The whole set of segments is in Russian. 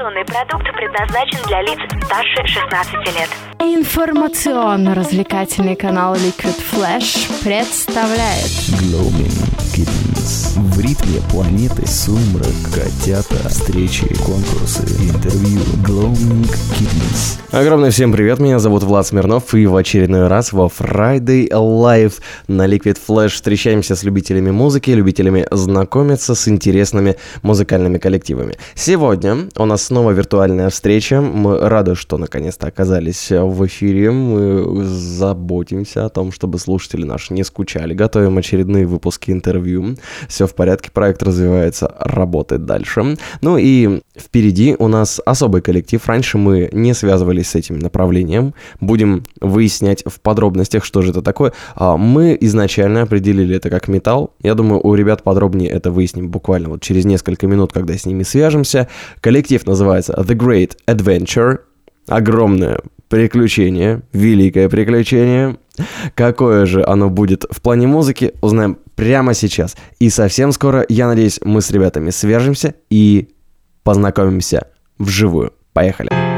Информационный продукт предназначен для лиц старше 16 лет. Информационно-развлекательный канал Liquid Flash представляет Glowing Kittens. В ритме планеты сумрак, котята, встречи, конкурсы, интервью. Glowing Kittens. Огромное всем привет, меня зовут Влад Смирнов, и в очередной раз во Friday Live на Liquid Flash встречаемся с любителями музыки, любителями знакомиться с интересными музыкальными коллективами. Сегодня у нас снова виртуальная встреча, мы рады, что наконец-то оказались в эфире, мы заботимся о том, чтобы слушатели наши не скучали, готовим очередные выпуски интервью, все в порядке, проект развивается, работает дальше. Ну и впереди у нас особый коллектив, раньше мы не связывались с этим направлением, будем выяснять в подробностях, что же это такое. А, Мы изначально определили это как металл, я думаю, у ребят подробнее это выясним буквально вот через несколько минут, когда с ними свяжемся. Коллектив называется The Great Adventure, огромное приключение, великое приключение. Какое же оно будет в плане музыки, узнаем прямо сейчас. И совсем скоро, я надеюсь, мы с ребятами свяжемся и познакомимся вживую. Поехали.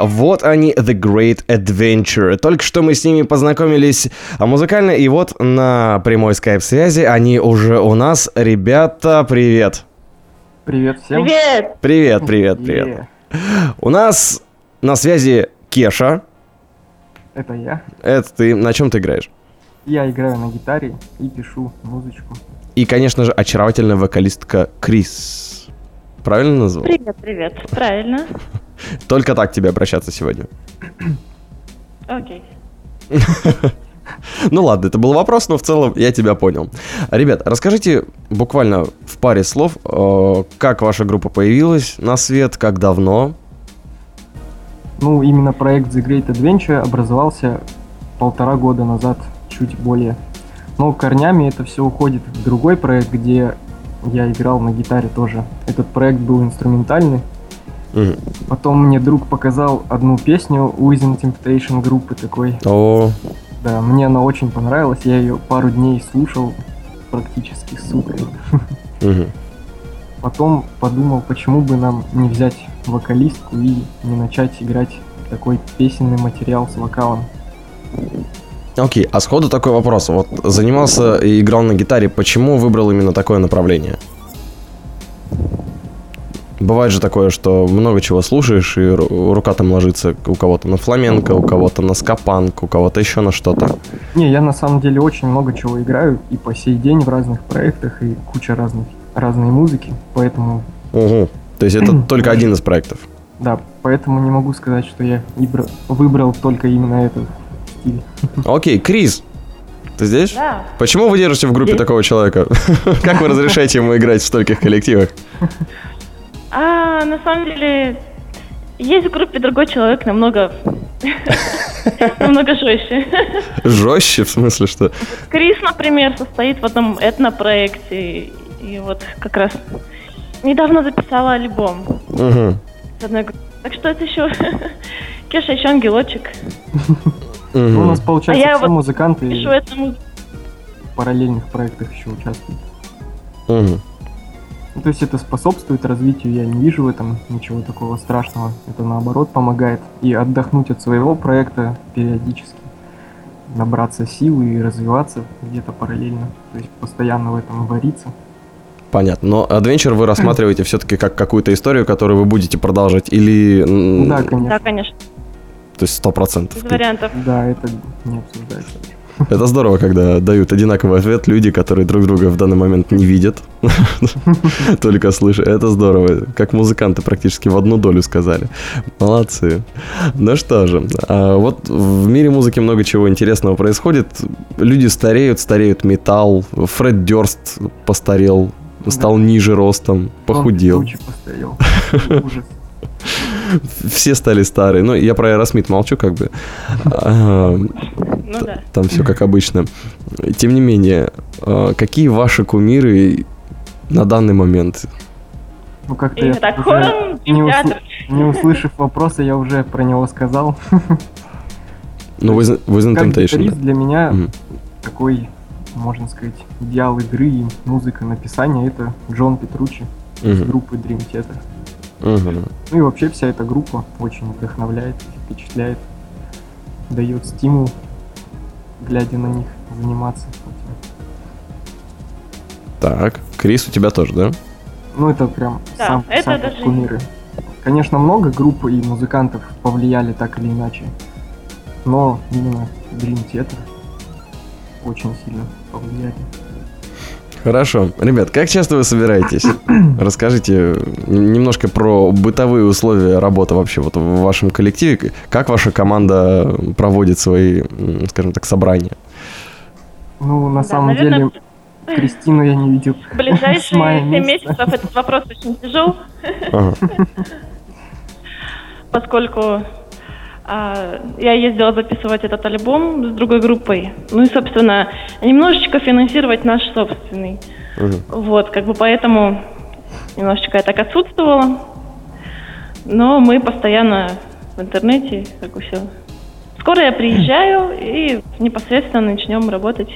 Вот они. The Great Adventure. Только что мы с ними познакомились а, музыкально, и вот на прямой скайп-связи они уже у нас. Ребята, привет. Привет всем. Привет! Привет, привет, привет. Е, У нас на связи Кеша. Это я. Это ты. На чем ты играешь? Я играю на гитаре и пишу музычку. И, конечно же, очаровательная вокалистка Крис. Правильно назвал? Привет, привет. Правильно. Только так к тебе обращаться сегодня. Окей. Ну ладно, это был вопрос, но в целом я тебя понял. Ребят, расскажите буквально в паре слов, э, как ваша группа появилась на свет, как давно. Ну, именно проект The Great Adventure образовался полтора года назад, чуть более. Но корнями это все уходит в другой проект, где я играл на гитаре тоже. Этот проект был инструментальный. Мгм. Потом мне друг показал одну песню Within Temptation группы такой. О, Да, мне она очень понравилась. Я ее пару дней слушал практически сутками. мгм. Потом подумал, почему бы нам не взять вокалистку и не начать играть такой песенный материал с вокалом. Окей, а сходу такой вопрос. Вот занимался и играл на гитаре, почему выбрал именно такое направление? Бывает же такое, что много чего слушаешь, и ру- рука там ложится у кого-то на фламенко, у кого-то на скапанк, у кого-то еще на что-то. Не, я на самом деле очень много чего играю и по сей день в разных проектах и куча разных разной музыки, поэтому Угу. То есть это только один из проектов. да, поэтому не могу сказать, что я выбрал только именно этот стиль. Окей, Крис, ты здесь? Да. Почему вы держите в группе Здесь. такого человека? Как вы разрешаете ему играть в стольких коллективах? А, на самом деле, есть в группе другой человек намного... намного жестче. Жестче, в смысле, что... Крис, например, состоит в одном этнопроекте. И вот как раз недавно записала альбом группой. Так что это еще... Кеша еще ангелочек. Мгм. Ну, у нас получается А все вот музыканты Пишу эту музыку. в параллельных проектах еще участвуют. Мгм. Ну, то есть это способствует развитию, я не вижу в этом ничего такого страшного. Это наоборот помогает и отдохнуть от своего проекта периодически, набраться силы и развиваться где-то параллельно. То есть постоянно в этом вариться. Понятно. Но Adventure вы рассматриваете все-таки как какую-то историю, которую вы будете продолжать, или... Да, конечно. Да, конечно, То есть сто процентов. без вариантов. Да, это не обсуждается. Это здорово, когда дают одинаковый ответ люди, которые друг друга в данный момент не видят, только слышат. Это здорово. Как музыканты практически в одну долю сказали. Молодцы. Ну что же, а вот в мире музыки много чего интересного происходит. Люди стареют, стареют металл. Фред Дёрст постарел, стал ниже ростом, похудел. Он круче постарел. Ужас. Все стали старые. Ну, я про Аэросмит молчу, как бы. А, Ну да. там все как обычно. Тем не менее, э, какие ваши кумиры на данный момент? Ну как-то я так уже, не, усл- не услышав вопроса, я уже про него сказал. Ну, Within Temptation. гитарист для меня Мгм. такой, можно сказать, идеал игры и музыка написания это Джон Петруччи из Мгм. группы Dream Theater. Мгм. Ну и вообще вся эта группа очень вдохновляет, впечатляет, дает стимул, глядя на них, заниматься. этим. Так, Крис, у тебя тоже, да? Ну это прям Да, сам, это сам даже- кумиры. Конечно, много групп и музыкантов повлияли так или иначе, но именно Dream Theater очень сильно повлияли. Хорошо. Ребят, как часто вы собираетесь? Расскажите немножко про бытовые условия работы вообще вот в вашем коллективе. Как ваша команда проводит свои, скажем так, собрания? Ну, на Да, самом наверное, деле, Кристину я не видел в ближайшие с мая 7 месяца. месяцев этот вопрос очень тяжел, поскольку я ездила записывать этот альбом с другой группой. Ну и, собственно, немножечко финансировать наш собственный. Мгм. Вот, как бы поэтому немножечко я так отсутствовала. Но мы постоянно в интернете, как бы все. Скоро я приезжаю и непосредственно начнем работать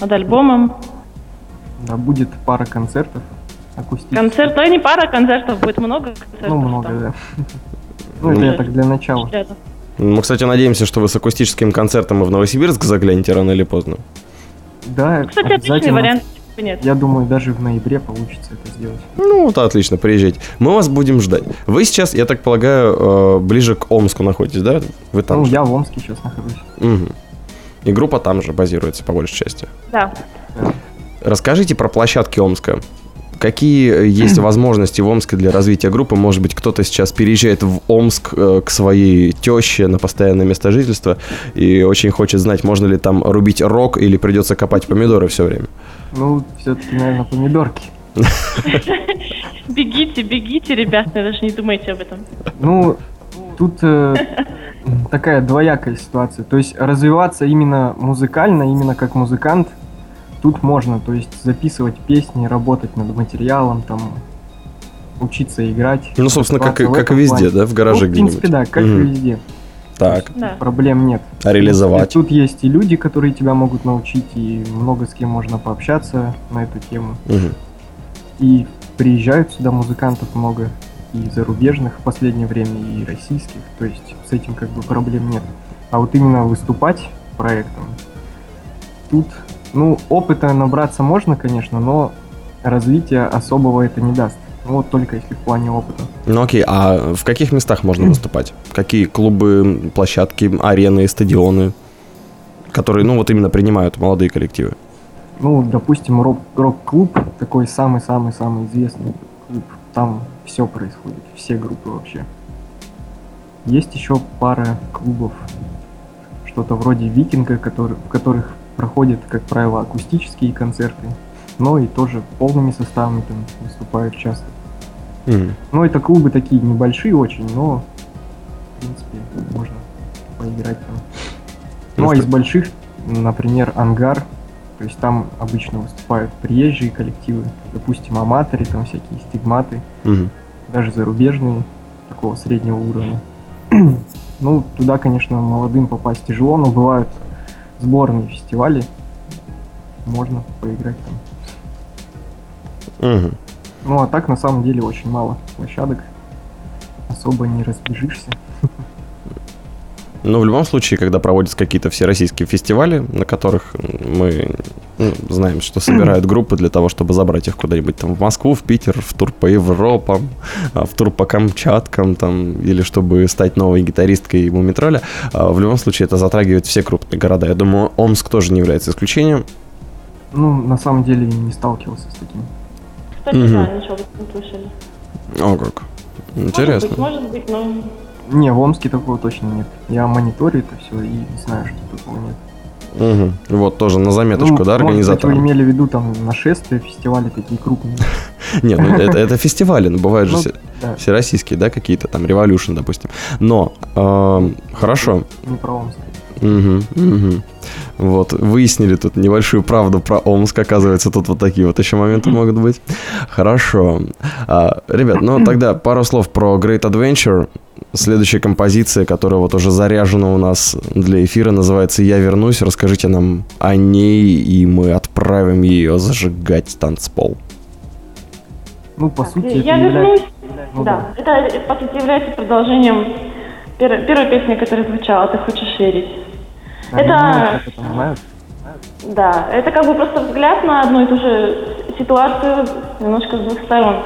над альбомом. Да, будет пара концертов акустический. Концерт, ну не пара концертов, будет много концертов. Ну, много, там. да. Ну, это я так для начала. Мы, кстати, надеемся, что вы с акустическим концертом и в Новосибирск заглянете рано или поздно. Да, Кстати, отличный вариант. почему Нет. Я думаю, даже в ноябре получится это сделать. Ну, вот отлично, приезжайте. Мы вас будем ждать. Вы сейчас, я так полагаю, э, ближе к Омску находитесь, да? Вы там ну, же? я в Омске сейчас нахожусь. Мгм. И группа там же базируется, по большей части. Да. Расскажите про площадки Омска. Какие есть возможности в Омске для развития группы? Может быть, кто-то сейчас переезжает в Омск э, к своей теще на постоянное место жительства и очень хочет знать, можно ли там рубить рок или придется копать помидоры все время. Ну, все-таки, наверное, помидорки. Бегите, бегите, ребята, даже не думайте об этом. Ну, тут э, такая двоякая ситуация. То есть развиваться именно музыкально, именно как музыкант, тут можно. То есть записывать песни, работать над материалом, там, учиться играть. Ну, собственно, как, и- как и везде, плане. да, в гараже Ну, в принципе, где-нибудь. да, как Мгм. и везде. Так, Да. Проблем нет. а реализовать? И тут есть и люди, которые тебя могут научить, и много с кем можно пообщаться на эту тему. Мгм. И приезжают сюда музыкантов много, и зарубежных в последнее время, и российских. То есть с этим как бы проблем нет. А вот именно выступать проектом, тут, ну, опыта набраться можно, конечно, но развития особого это не даст. Ну, вот только если в плане опыта. Ну окей, а в каких местах можно выступать? Какие клубы, площадки, арены, стадионы, которые, ну вот именно принимают молодые коллективы? Ну, допустим, рок- рок-клуб, такой самый-самый-самый известный клуб, там все происходит, все группы вообще. Есть еще пара клубов, что-то вроде Викинга, который, в которых проходят, как правило, акустические концерты, но и тоже полными составами там выступают часто. Мгм. Ну, это клубы такие небольшие очень, но, в принципе, можно поиграть там. Ну, а из больших, например, ангар, то есть там обычно выступают приезжие коллективы, допустим, аматоры, там всякие стигматы, Мгм. даже зарубежные, такого среднего уровня. ну, туда, конечно, молодым попасть тяжело, но бывают сборные фестивали, можно поиграть там. Мгм. Ну, а так, на самом деле, очень мало площадок, особо не разбежишься. Ну, в любом случае, когда проводятся какие-то всероссийские фестивали, на которых мы ну, знаем, что собирают группы для того, чтобы забрать их куда-нибудь там в Москву, в Питер, в тур по Европам, а, в тур по Камчаткам, там, или чтобы стать новой гитаристкой Мумитроля, а, в любом случае это затрагивает все крупные города. Я думаю, Омск тоже не является исключением. Ну, на самом деле, не сталкивался с таким. Кстати, Мгм. да, ничего не слышали. О, как. Может Интересно. быть, может быть, но... Не, в Омске такого точно нет. Я мониторю это все и знаю, что такого нет. Мгм. Вот тоже на заметочку, Ну, да, организаторам? вы имели в виду там нашествия, фестивали такие крупные. Нет, ну это, это фестивали, но бывают же Ну, все- да, всероссийские, да, какие-то там, Revolution, допустим. Но, эм, хорошо, не про Омск. Мгм, мгм. Вот, выяснили тут небольшую правду про Омск. Оказывается, тут вот такие вот еще моменты могут быть. Хорошо. А, ребят, ну тогда пару слов про Great Adventure. Следующая композиция, которая вот уже заряжена у нас для эфира, называется «Я вернусь». Расскажите нам о ней, и мы отправим ее зажигать танцпол. Ну, по сути, это Я является- вернусь. Ну да, это, по сути, является продолжением пер- первой песни, которая звучала «Ты хочешь верить». Они это- знают. Да, это как бы просто взгляд на одну и ту же ситуацию немножко с двух сторон,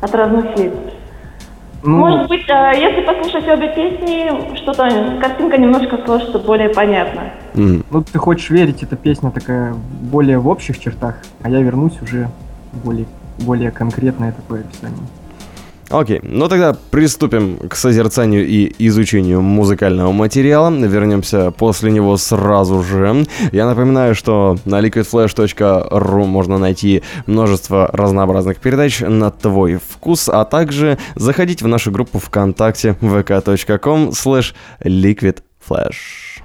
от разных лиц. Ну, Может быть, э, если послушать обе песни, что-то, картинка немножко сложится более понятно. Ну, ты хочешь верить, эта песня такая более в общих чертах, а я вернусь уже более, более конкретное такое описание. Окей, ну тогда приступим к созерцанию и изучению музыкального материала. Вернемся после него сразу же. Я напоминаю, что на liquidflash.ru можно найти множество разнообразных передач на твой вкус, а также заходить в нашу группу ВКонтакте vk.com slash liquidflash.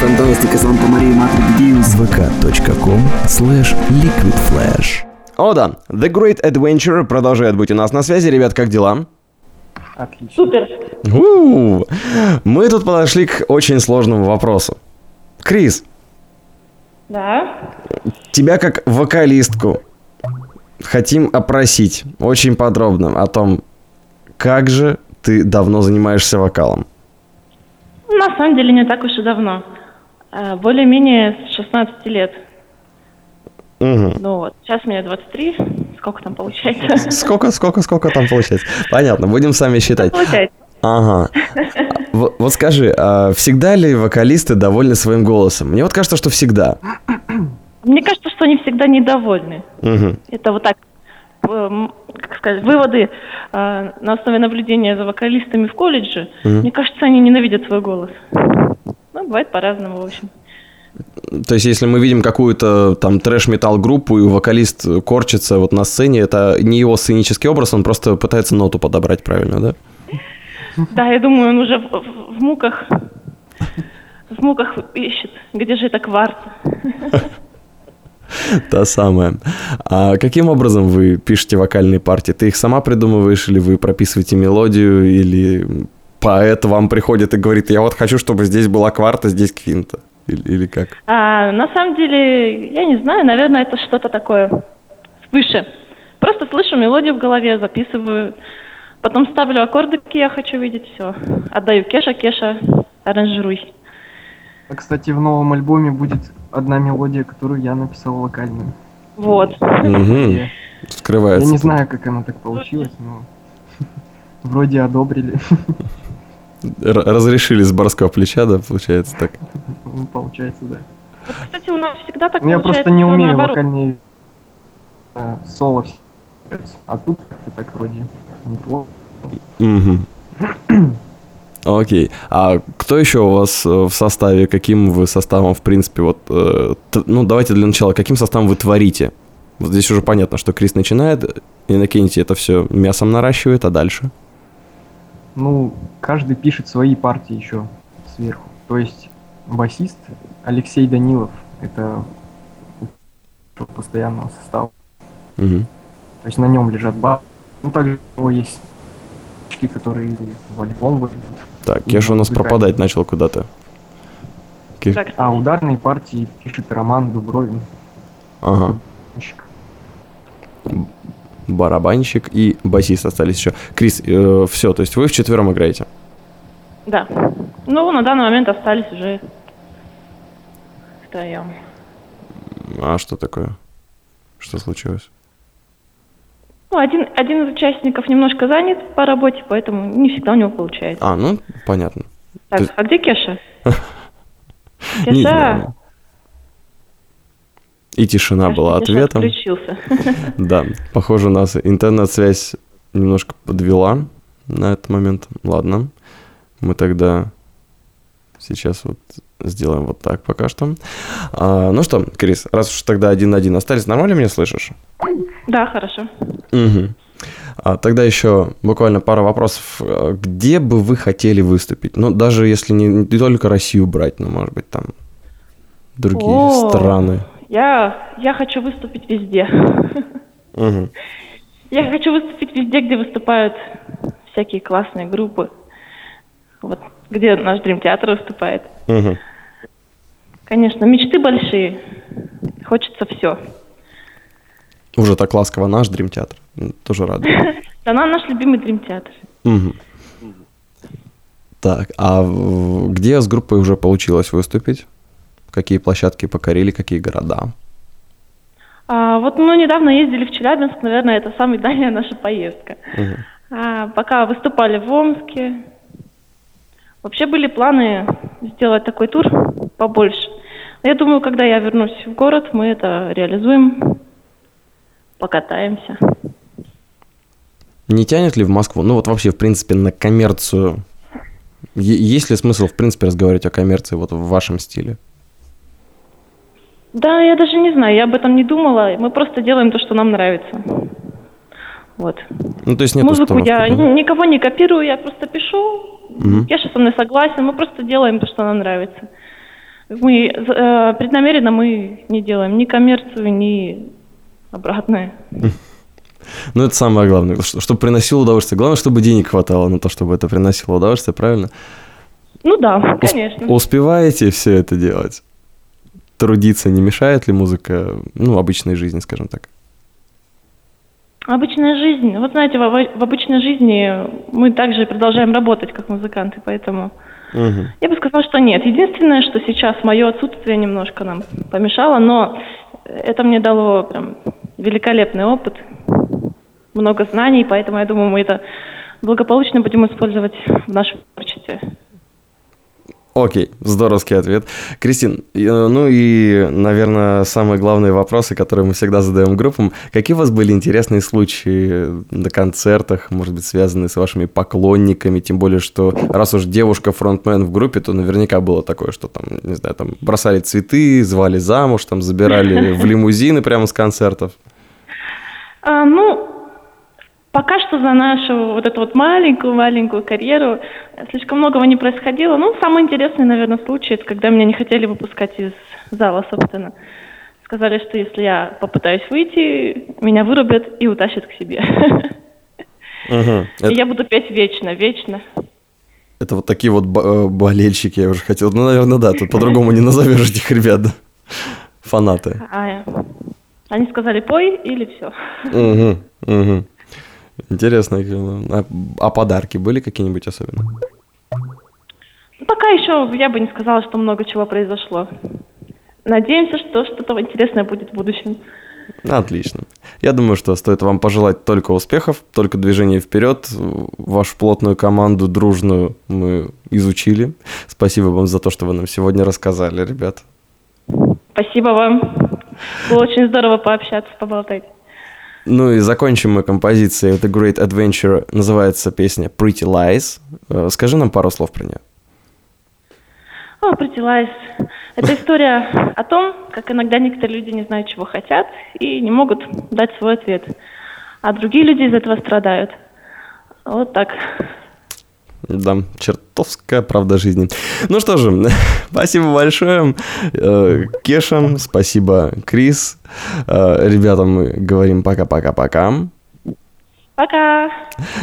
фантастика, Санта Мария, Матрикс, vk.com slash liquidflash. О да, The Great Adventure продолжает быть у нас на связи. Ребят, как дела? Отлично. Супер. У-у-у. Мы тут подошли к очень сложному вопросу. Крис. Да. Тебя как вокалистку хотим опросить очень подробно о том, как же ты давно занимаешься вокалом. На самом деле не так уж и давно. Э, Более-менее с 16 лет. Мгм. Ну вот, сейчас мне 23. Сколько там получается? Сколько, сколько, сколько там получается? Понятно, будем сами считать. Получается. Ага. Вот скажи, а всегда ли вокалисты довольны своим голосом? Мне вот кажется, что всегда. Мне кажется, что они всегда недовольны. Мгм. Это вот так, как сказать, выводы э, на основе наблюдения за вокалистами в колледже. Мгм. Мне кажется, они ненавидят свой голос. Ну, бывает по-разному, в общем. То есть, если мы видим какую-то там трэш-метал группу, и вокалист корчится вот на сцене, это не его сценический образ, он просто пытается ноту подобрать правильно, да? Да, я думаю, он уже в, в- муках, в муках ищет, где же эта кварта. Та самая. А каким образом вы пишете вокальные партии? Ты их сама придумываешь, или вы прописываете мелодию, или поэт вам приходит и говорит, я вот хочу, чтобы здесь была кварта, здесь квинта? Или, или как? А, на самом деле, я не знаю, наверное, это что-то такое свыше. Просто слышу мелодию в голове, записываю, потом ставлю аккорды, какие я хочу видеть, все. Отдаю Кеша, Кеша, аранжируй. А, Кстати, в новом альбоме будет одна мелодия, которую я написал вокальную. Вот. Скрывается. я не тут. знаю, как оно так получилось, но вроде одобрили. Разрешили с барского плеча, да, получается так? Ну, Получается, да. Вот, кстати, у нас всегда так я просто не умею наоборот. вокальные э, соло. А тут как-то так вроде неплохо. Мгм. Окей. А кто еще у вас э, в составе? Каким вы составом, в принципе, вот... э, ну, давайте для начала, каким составом вы творите? Вот здесь уже понятно, что Крис начинает, Иннокентий это все мясом наращивает, а дальше? Ну, каждый пишет свои партии еще сверху. То есть басист Алексей Данилов, это постоянного состава. Мгм. То есть на нем лежат бас. Ну, также у него есть п***чки, которые в альбом выйдут. Так, Кеша у нас пропадать начал куда-то. А ударные партии пишет Роман Дубровин. Ага. Щик. Барабанщик и басист остались еще. Крис, все, то есть вы вчетвером играете? Да. Ну, на данный момент остались уже втроем. А что такое? Что случилось? Ну, один, один из участников немножко занят по работе, поэтому не всегда у него получается. А, ну, понятно. Так, ты- а где Кеша? Не Кеша, знаю. И тишина кажется, была ответом. отключился. Да, похоже, нас интернет-связь немножко подвела на этот момент. Ладно, мы тогда сейчас вот сделаем вот так пока что. А, ну что, Крис, раз уж тогда один на один остались, нормально меня слышишь? Да, хорошо. Мгм. А, тогда еще буквально пара вопросов. А, Где бы вы хотели выступить? Ну, даже если не, не только Россию брать, но, может быть, там другие О. страны. Я, я хочу выступить везде. Мгм. Я хочу выступить везде, где выступают всякие классные группы. Вот где наш Дрим Театр выступает. Мгм. Конечно, мечты большие. Хочется все. Уже так ласково наш Дрим Театр. Тоже рад. Да, на наш любимый Дрим Театр. Так, а где с группой уже получилось выступить? Какие площадки покорили, какие города? А, вот мы недавно ездили в Челябинск, наверное, это самая дальняя наша поездка. Мгм. А, пока выступали в Омске. Вообще были планы сделать такой тур побольше. Но я думаю, когда я вернусь в город, мы это реализуем, покатаемся. Не тянет ли в Москву? Ну вот вообще, в принципе, на коммерцию. Е- есть ли смысл, в принципе, разговаривать о коммерции вот в вашем стиле? Да, я даже не знаю, я об этом не думала. Мы просто делаем то, что нам нравится. Вот. Ну, то есть нет Музыку я да? ни- никого не копирую, я просто пишу. Мгм. Кеша со мной согласен, мы просто делаем то, что нам нравится. Мы э, преднамеренно мы не делаем ни коммерцию, ни обратное. Ну, это самое главное, чтобы приносило удовольствие. Главное, чтобы денег хватало на то, чтобы это приносило удовольствие, правильно? Ну да, конечно. Успеваете все это делать? Трудиться не мешает ли музыка, ну, обычной жизни, скажем так? Обычная жизнь. Вот знаете, в, в обычной жизни мы также продолжаем работать как музыканты, поэтому Мгм. я бы сказала, что нет. Единственное, что сейчас мое отсутствие немножко нам помешало, но это мне дало прям великолепный опыт, много знаний, поэтому я думаю, мы это благополучно будем использовать в нашем творчестве. Окей, здоровский ответ. Кристин, э, ну и, наверное, самые главные вопросы, которые мы всегда задаем группам. Какие у вас были интересные случаи на концертах, может быть, связанные с вашими поклонниками? Тем более, что раз уж девушка фронтмен в группе, то наверняка было такое, что там, не знаю, там бросали цветы, звали замуж, там забирали в лимузины прямо с концертов. А, ну, пока что за нашу вот эту вот маленькую-маленькую карьеру слишком многого не происходило. Ну, самый интересный, наверное, случай, это когда меня не хотели выпускать из зала, собственно. Сказали, что если я попытаюсь выйти, меня вырубят и утащат к себе. И я буду петь вечно, вечно. это вот такие вот э, болельщики, я уже хотел. Ну, наверное, да, тут по-другому не назовешь этих ребят. Фанаты. А они сказали, пой или все. Мгм, мгм. Интересно. А, а подарки были какие-нибудь особенно? Пока еще я бы не сказала, что много чего произошло. Надеемся, что что-то интересное будет в будущем. Отлично. Я думаю, что стоит вам пожелать только успехов, только движения вперед. Вашу плотную команду дружную мы изучили. Спасибо вам за то, что вы нам сегодня рассказали, ребят. Спасибо вам. Было очень здорово пообщаться, поболтать. Ну и закончим мы композицией The Great Adventure. Называется песня Pretty Lies. Э, Скажи нам пару слов про нее. О, Pretty Lies. Это история о том, как иногда некоторые люди не знают, чего хотят, и не могут дать свой ответ. А другие люди из этого страдают. Вот так. Да, чертовская правда жизни. Ну что же, спасибо большое. Э, Кеша, спасибо, Крис. Э, Ребятам мы говорим пока-пока-пока. Пока!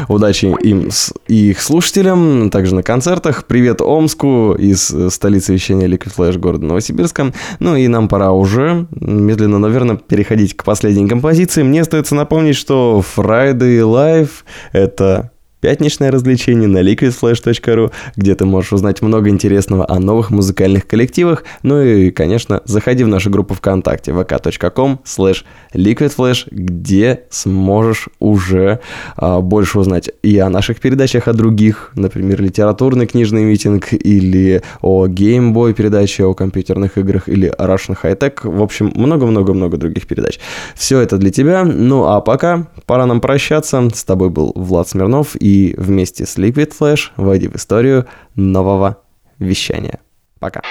Удачи им с- и их слушателям, также на концертах. Привет Омску из столицы вещания Liquid Flash города Новосибирска. Ну и нам пора уже медленно, наверное, переходить к последней композиции. Мне остается напомнить, что Friday Live — это пятничное развлечение на liquidflash.ru, где ты можешь узнать много интересного о новых музыкальных коллективах. Ну и, конечно, заходи в нашу группу ВКонтакте vk.com slash liquidflash, где сможешь уже а, больше узнать и о наших передачах, о других, например, литературный книжный митинг, или о геймбой передаче о компьютерных играх, или о Russian High Tech. В общем, много-много-много других передач. Все это для тебя. Ну а пока пора нам прощаться. С тобой был Влад Смирнов вместе с Liquid Flash войди в историю нового вещания. Пока.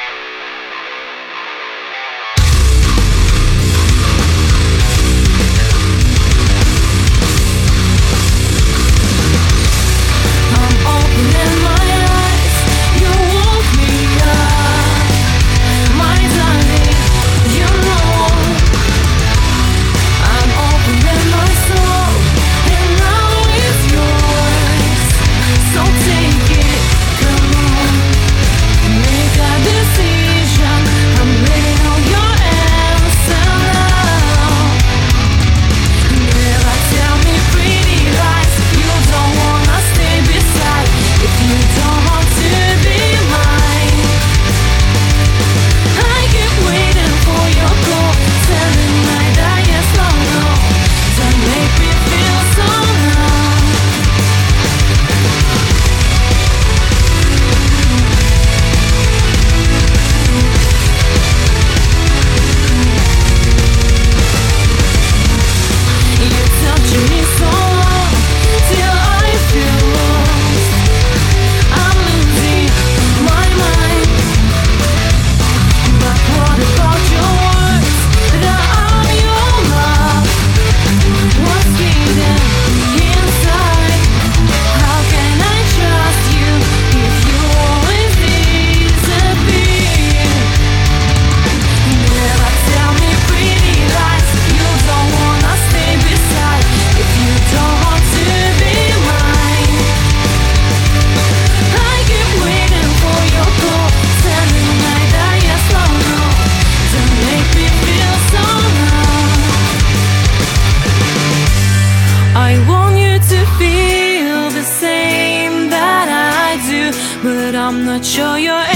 I'm not sure you're